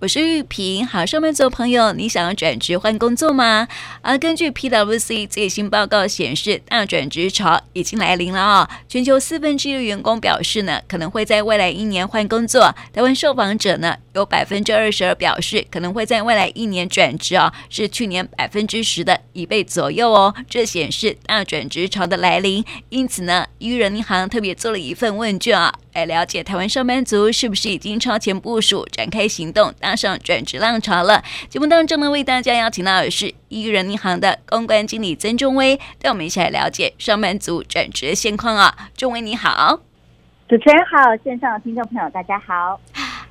我是玉萍。好，上班族朋友，你想要转职换工作吗？而、啊、根据 PwC 最新报告显示，大转职潮已经来临了啊、哦！全球四分之一的员工表示呢，可能会在未来一年换工作。台湾受访者呢，有百分之二十二表示可能会在未来一年转职啊、哦，是去年百分之十的一倍左右哦。这显示大转职潮的来临。因此呢，伊人银行特别做了一份问卷啊。来了解台湾上班族是不是已经超前部署，展开行动，搭上转职浪潮了？节目当中呢，为大家邀请到的是伊人银行的公关经理曾中威，带我们一起来了解上班族转职的现况啊。中威你好，主持人好，线上的听众朋友大家好。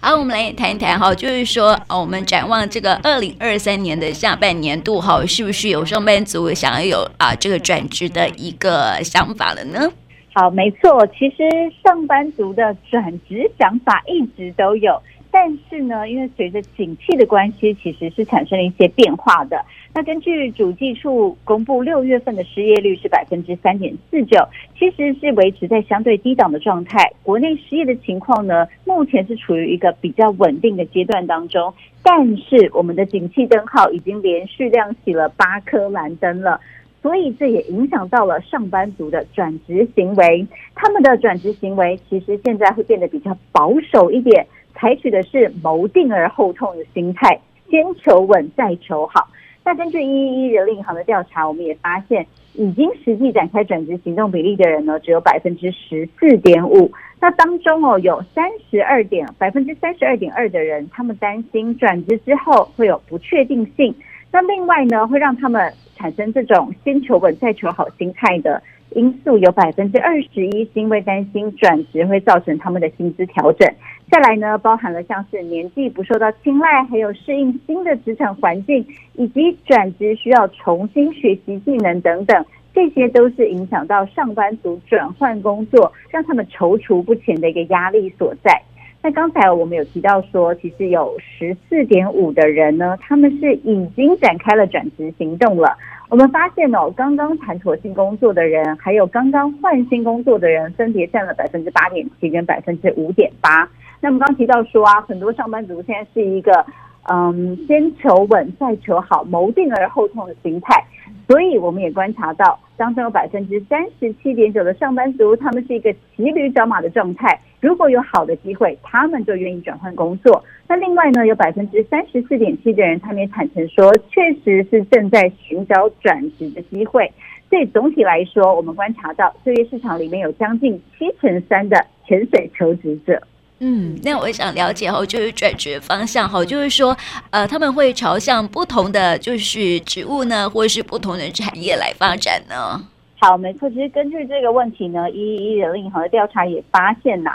好，我们来谈一谈哈，就是说，我们展望这个二零二三年的下半年度哈，是不是有上班族想要有啊这个转职的一个想法了呢？好，没错，其实上班族的转职想法一直都有，但是呢，因为随着景气的关系，其实是产生了一些变化的。那根据主计处公布，六月份的失业率是百分之三点四九，其实是维持在相对低档的状态。国内失业的情况呢，目前是处于一个比较稳定的阶段当中，但是我们的景气灯号已经连续亮起了八颗蓝灯了。所以这也影响到了上班族的转职行为，他们的转职行为其实现在会变得比较保守一点，采取的是谋定而后痛的心态，先求稳再求好。那根据一一一人力银行的调查，我们也发现，已经实际展开转职行动比例的人呢，只有百分之十四点五。那当中哦，有三十二点百分之三十二点二的人，他们担心转职之后会有不确定性。那另外呢，会让他们产生这种先求稳再求好心态的因素有百分之二十一，是因为担心转职会造成他们的薪资调整。再来呢，包含了像是年纪不受到青睐，还有适应新的职场环境，以及转职需要重新学习技能等等，这些都是影响到上班族转换工作，让他们踌躇不前的一个压力所在。那刚才我们有提到说，其实有十四点五的人呢，他们是已经展开了转职行动了。我们发现哦，刚刚谈妥新工作的人，还有刚刚换新工作的人，分别占了百分之八点七跟百分之五点八。那么刚提到说啊，很多上班族现在是一个嗯，先求稳再求好，谋定而后痛的心态。所以我们也观察到，当中有百分之三十七点九的上班族，他们是一个骑驴找马的状态。如果有好的机会，他们就愿意转换工作。那另外呢，有百分之三十四点七的人，他们也坦诚说，确实是正在寻找转职的机会。所以总体来说，我们观察到就业市场里面有将近七成三的潜水求职者。嗯，那我想了解哈，就是转职方向哈，就是说，呃，他们会朝向不同的就是职务呢，或是不同的产业来发展呢？好，没错，其实根据这个问题呢，一一一人力银行的调查也发现呐。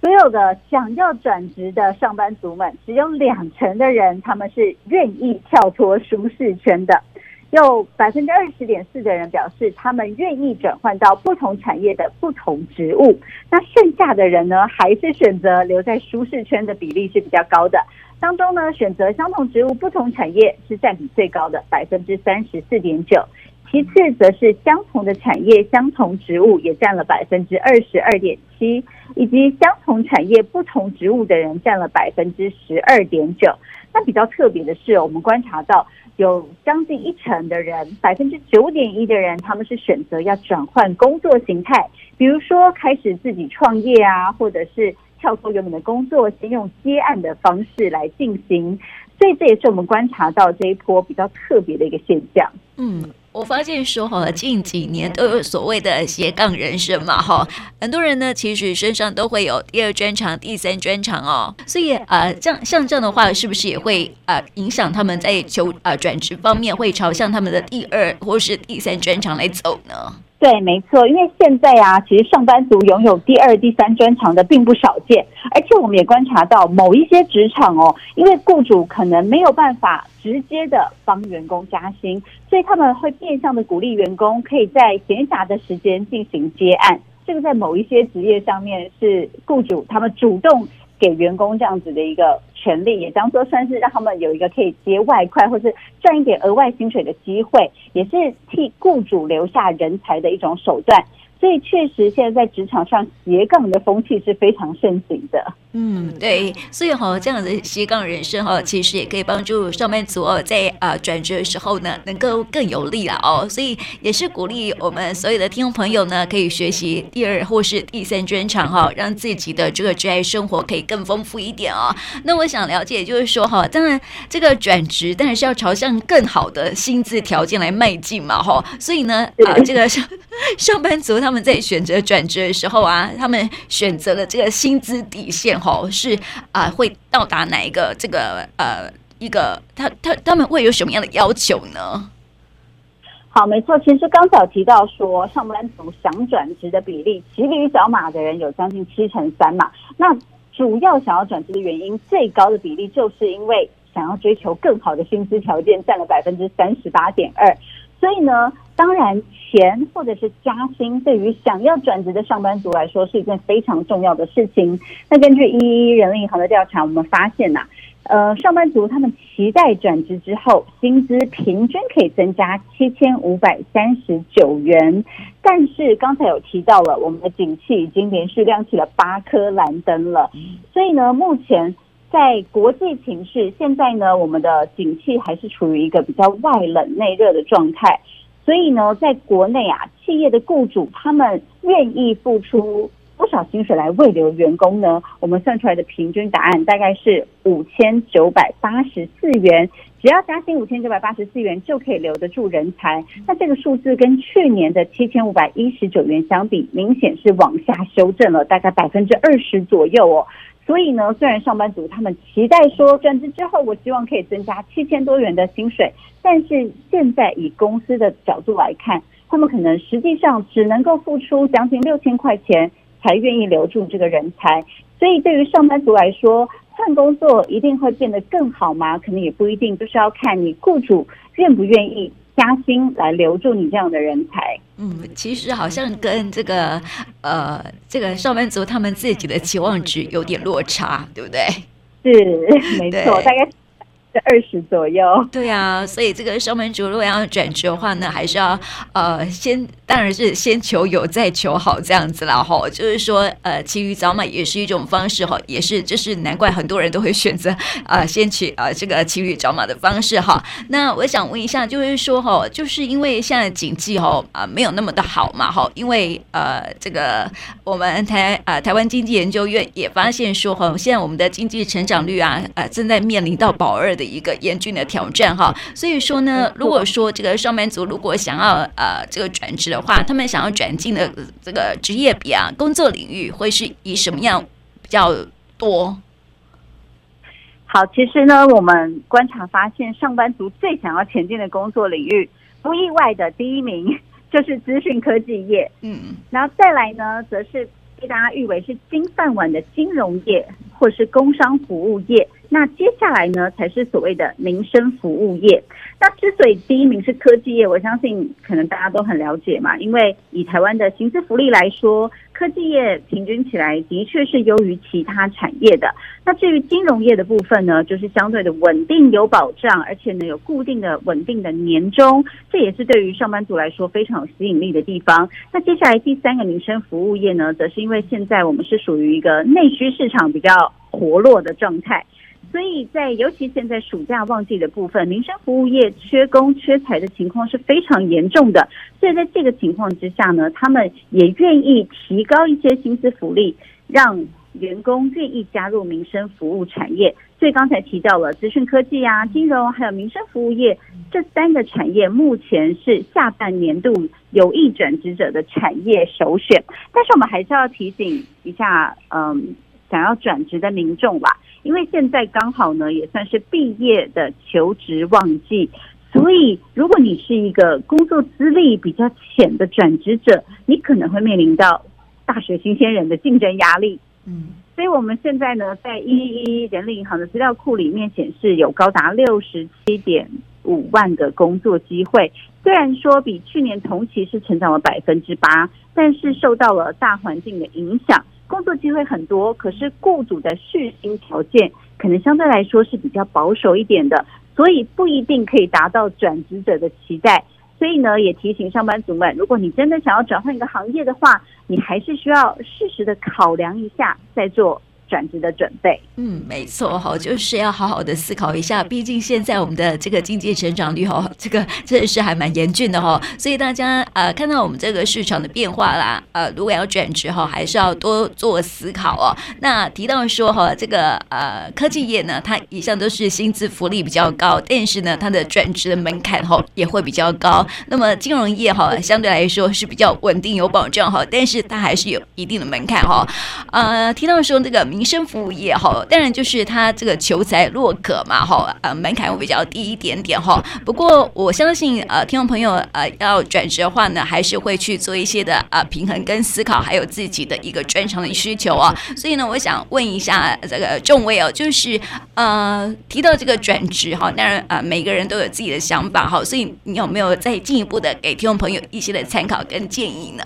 所有的想要转职的上班族们，只有两成的人他们是愿意跳脱舒适圈的，有百分之二十点四的人表示他们愿意转换到不同产业的不同职务。那剩下的人呢，还是选择留在舒适圈的比例是比较高的。当中呢，选择相同职务不同产业是占比最高的百分之三十四点九。其次，则是相同的产业、相同职务也占了百分之二十二点七，以及相同产业不同职务的人占了百分之十二点九。那比较特别的是，我们观察到有将近一成的人，百分之九点一的人，他们是选择要转换工作形态，比如说开始自己创业啊，或者是跳脱原本的工作，先用接案的方式来进行。所以这也是我们观察到这一波比较特别的一个现象。嗯。我发现说哈，近几年都有所谓的斜杠人生嘛哈，很多人呢其实身上都会有第二专长、第三专长哦，所以啊，这样像这样的话，是不是也会啊影响他们在求啊转职方面会朝向他们的第二或是第三专长来走呢？对，没错，因为现在啊，其实上班族拥有第二、第三专长的并不少见，而且我们也观察到某一些职场哦，因为雇主可能没有办法直接的帮员工加薪，所以他们会变相的鼓励员工可以在闲暇的时间进行接案，这个在某一些职业上面是雇主他们主动。给员工这样子的一个权利，也当做算是让他们有一个可以接外快，或是赚一点额外薪水的机会，也是替雇主留下人才的一种手段。所以确实，现在在职场上斜杠的风气是非常盛行的。嗯，对，所以哈，这样的斜杠人生哈，其实也可以帮助上班族哦，在啊转职的时候呢，能够更有力了哦。所以也是鼓励我们所有的听众朋友呢，可以学习第二或是第三专长哈，让自己的这个职业生活可以更丰富一点哦。那我想了解，就是说哈，当然这个转职当然是要朝向更好的薪资条件来迈进嘛哈。所以呢，啊，这个上 上班族他们在选择转职的时候啊，他们选择了这个薪资底线。好是啊、会到达哪一个这个呃一个他他他们会有什么样的要求呢？好，没错，其实刚才有提到说，上班族想转职的比例，骑驴找马的人有将近七成三嘛。那主要想要转职的原因，最高的比例就是因为想要追求更好的薪资条件，占了百分之三十八点二。所以呢，当然钱或者是加薪，对于想要转职的上班族来说是一件非常重要的事情。那根据一一人力银行的调查，我们发现呐、呃，上班族他们期待转职之后，薪资平均可以增加七千五百三十九元。但是刚才有提到了，我们的景气已经连续亮起了八颗蓝灯了，所以呢，目前。在国际情势，现在呢，我们的景气还是处于一个比较外冷内热的状态，所以呢，在国内啊，企业的雇主他们愿意付出多少薪水来慰留员工呢？我们算出来的平均答案大概是五千九百八十四元，只要加薪五千九百八十四元就可以留得住人才。那这个数字跟去年的七千五百一十九元相比，明显是往下修正了大概百分之二十左右哦。所以呢，虽然上班族他们期待说转职之后，我希望可以增加七千多元的薪水，但是现在以公司的角度来看，他们可能实际上只能够付出将近六千块钱才愿意留住这个人才。所以对于上班族来说，换工作一定会变得更好吗？可能也不一定，就是要看你雇主愿不愿意。加薪来留住你这样的人才，嗯，其实好像跟这个呃，这个上班族他们自己的期望值有点落差，对不对？是，没错，大概。在二十左右，对啊，所以这个上班族如果要转职的话呢，还是要呃先，当然是先求有再求好这样子啦哈。就是说呃，骑驴找马也是一种方式哈，也是就是难怪很多人都会选择啊、呃、先去啊、呃、这个骑驴找马的方式哈。那我想问一下，就是说哈，就是因为现在经济哈啊没有那么的好嘛哈，因为呃这个我们台啊、台湾经济研究院也发现说哈，现在我们的经济成长率啊呃正在面临到保二的一个严峻的挑战哈，所以说呢，如果说这个上班族如果想要呃这个转职的话，他们想要转进的这个职业比啊，工作领域会是以什么样比较多？好，其实呢，我们观察发现，上班族最想要前进的工作领域，不意外的第一名就是资讯科技业，嗯，然后再来呢，则是被大家誉为是金饭碗的金融业，或是工商服务业。那接下来呢，才是所谓的民生服务业。那之所以第一名是科技业，我相信可能大家都很了解嘛，因为以台湾的薪资福利来说，科技业平均起来的确是优于其他产业的。那至于金融业的部分呢，就是相对的稳定有保障，而且呢有固定的稳定的年终，这也是对于上班族来说非常有吸引力的地方。那接下来第三个民生服务业呢，则是因为现在我们是属于一个内需市场比较活络的状态。所以在尤其现在暑假旺季的部分，民生服务业缺工缺才的情况是非常严重的。所以在这个情况之下呢，他们也愿意提高一些薪资福利，让员工愿意加入民生服务产业。所以刚才提到了资讯科技啊、金融还有民生服务业这三个产业，目前是下半年度有意转职者的产业首选。但是我们还是要提醒一下，嗯，想要转职的民众吧。因为现在刚好呢，也算是毕业的求职旺季，所以如果你是一个工作资历比较浅的转职者，你可能会面临到大学新鲜人的竞争压力。嗯，所以我们现在呢，在一一一人力银行的资料库里面显示，有高达六十七点五万个工作机会。虽然说比去年同期是成长了百分之八，但是受到了大环境的影响。工作机会很多，可是雇主的续薪条件可能相对来说是比较保守一点的，所以不一定可以达到转职者的期待。所以呢，也提醒上班族们，如果你真的想要转换一个行业的话，你还是需要适时的考量一下再做转职的准备。嗯，没错哈，就是要好好的思考一下，毕竟现在我们的这个经济成长率哈，这个真的是还蛮严峻的哈，所以大家呃看到我们这个市场的变化啦，呃，如果要转职哈，还是要多做思考哦。那提到说哈，这个呃科技业呢，它一向都是薪资福利比较高，但是呢，它的转职的门槛哈也会比较高。那么金融业哈相对来说是比较稳定有保障哈，但是它还是有一定的门槛哈。呃，提到说这个民民生服务业哈，当然就是它这个求才若渴嘛哈，呃门槛会比较低一点点哈。不过我相信呃听众朋友呃要转职的话呢，还是会去做一些的呃平衡跟思考，还有自己的一个专长的需求啊。所以呢，我想问一下这个众位哦，就是呃提到这个转职哈，当然啊、呃、每个人都有自己的想法哈，所以你有没有再进一步的给听众朋友一些的参考跟建议呢？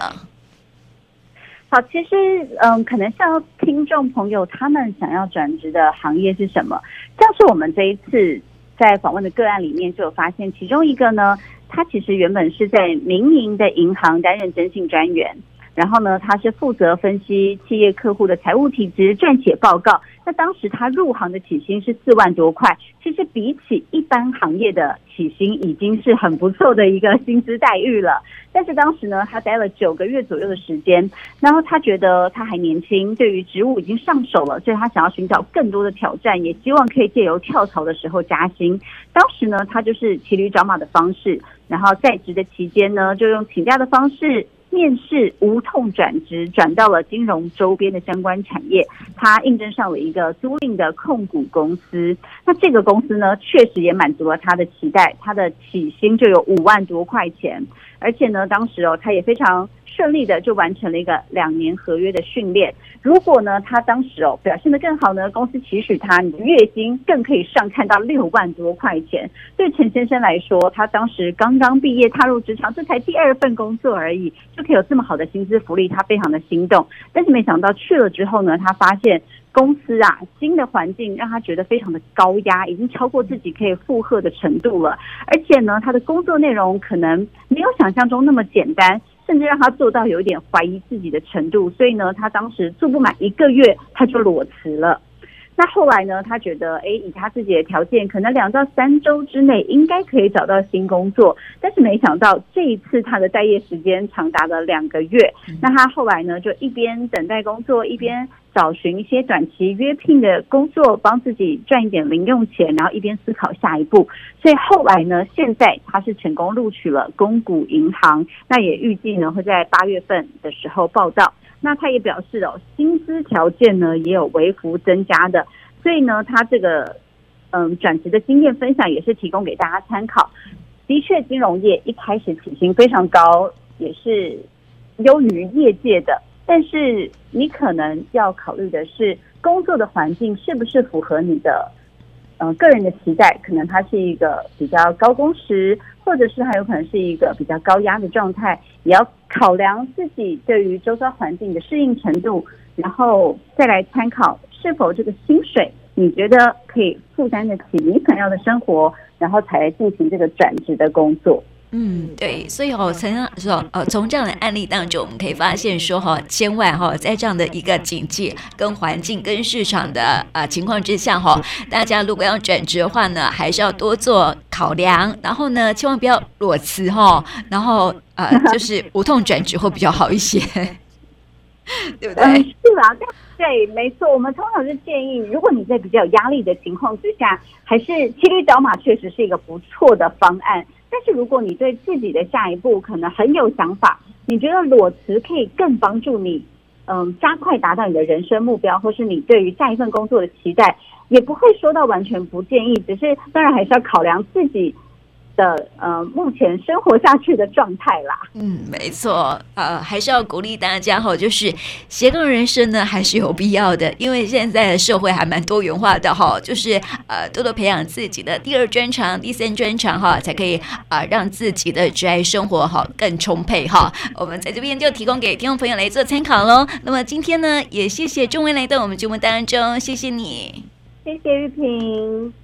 好，其实嗯，可能像听众朋友他们想要转职的行业是什么？像是我们这一次在访问的个案里面就有发现，其中一个呢，他其实原本是在民营的银行担任征信专员。然后呢，他是负责分析企业客户的财务体质、撰写报告。那当时他入行的起薪是四万多块，其实比起一般行业的起薪已经是很不错的一个薪资待遇了。但是当时呢，他待了九个月左右的时间，然后他觉得他还年轻，对于职务已经上手了，所以他想要寻找更多的挑战，也希望可以借由跳槽的时候加薪。当时呢，他就是骑驴找马的方式，然后在职的期间呢，就用请假的方式。面试无痛转职，转到了金融周边的相关产业。他应征上了一个租赁的控股公司。那这个公司呢，确实也满足了他的期待。他的起薪就有五万多块钱，而且呢，当时哦，他也非常。顺利的就完成了一个两年合约的训练。如果呢，他当时哦表现得更好呢，公司期许他，你的月薪更可以上看到六万多块钱。对陈先生来说，他当时刚刚毕业踏入职场，这才第二份工作而已，就可以有这么好的薪资福利，他非常的心动。但是没想到去了之后呢，他发现公司啊新的环境让他觉得非常的高压，已经超过自己可以负荷的程度了。而且呢，他的工作内容可能没有想象中那么简单。甚至让他做到有一点怀疑自己的程度，所以呢，他当时做不满一个月，他就裸辞了。那后来呢，他觉得，诶，以他自己的条件，可能两到三周之内应该可以找到新工作。但是没想到这一次他的待业时间长达了两个月。那他后来呢，就一边等待工作，一边。找寻一些短期约聘的工作，帮自己赚一点零用钱，然后一边思考下一步。所以后来呢，现在他是成功录取了公股银行，那也预计呢会在八月份的时候报道。那他也表示哦，薪资条件呢也有微幅增加的。所以呢，他这个嗯转职的经验分享也是提供给大家参考。的确，金融业一开始起薪非常高，也是优于业界的。但是你可能要考虑的是，工作的环境是不是符合你的，呃，个人的期待？可能它是一个比较高工时，或者是还有可能是一个比较高压的状态，也要考量自己对于周遭环境的适应程度，然后再来参考是否这个薪水你觉得可以负担得起你想要的生活，然后才进行这个转职的工作。嗯，对，所以哦，从说呃，从这样的案例当中，我们可以发现说哈，千万哈，在这样的一个经济、跟环境、跟市场的呃情况之下哈，大家如果要转职的话呢，还是要多做考量，然后呢，千万不要裸辞哈，然后呃，就是无痛转职会比较好一些，对不对？嗯，是啊，对，没错，我们通常是建议，如果你在比较有压力的情况之下，还是骑驴找马，确实是一个不错的方案。但是如果你对自己的下一步可能很有想法，你觉得裸辞可以更帮助你，嗯，加快达到你的人生目标，或是你对于下一份工作的期待，也不会说到完全不建议，只是当然还是要考量自己。的呃，目前生活下去的状态啦。嗯，没错，呃，还是要鼓励大家哈，就是斜杠人生呢，还是有必要的，因为现在的社会还蛮多元化的哈，就是呃，多多培养自己的第二专长、第三专长哈，才可以啊、呃，让自己的职业生活哈更充沛哈。我们在这边就提供给听众朋友来做参考喽。那么今天呢，也谢谢钟文来到我们节目当中，谢谢你，谢谢玉萍。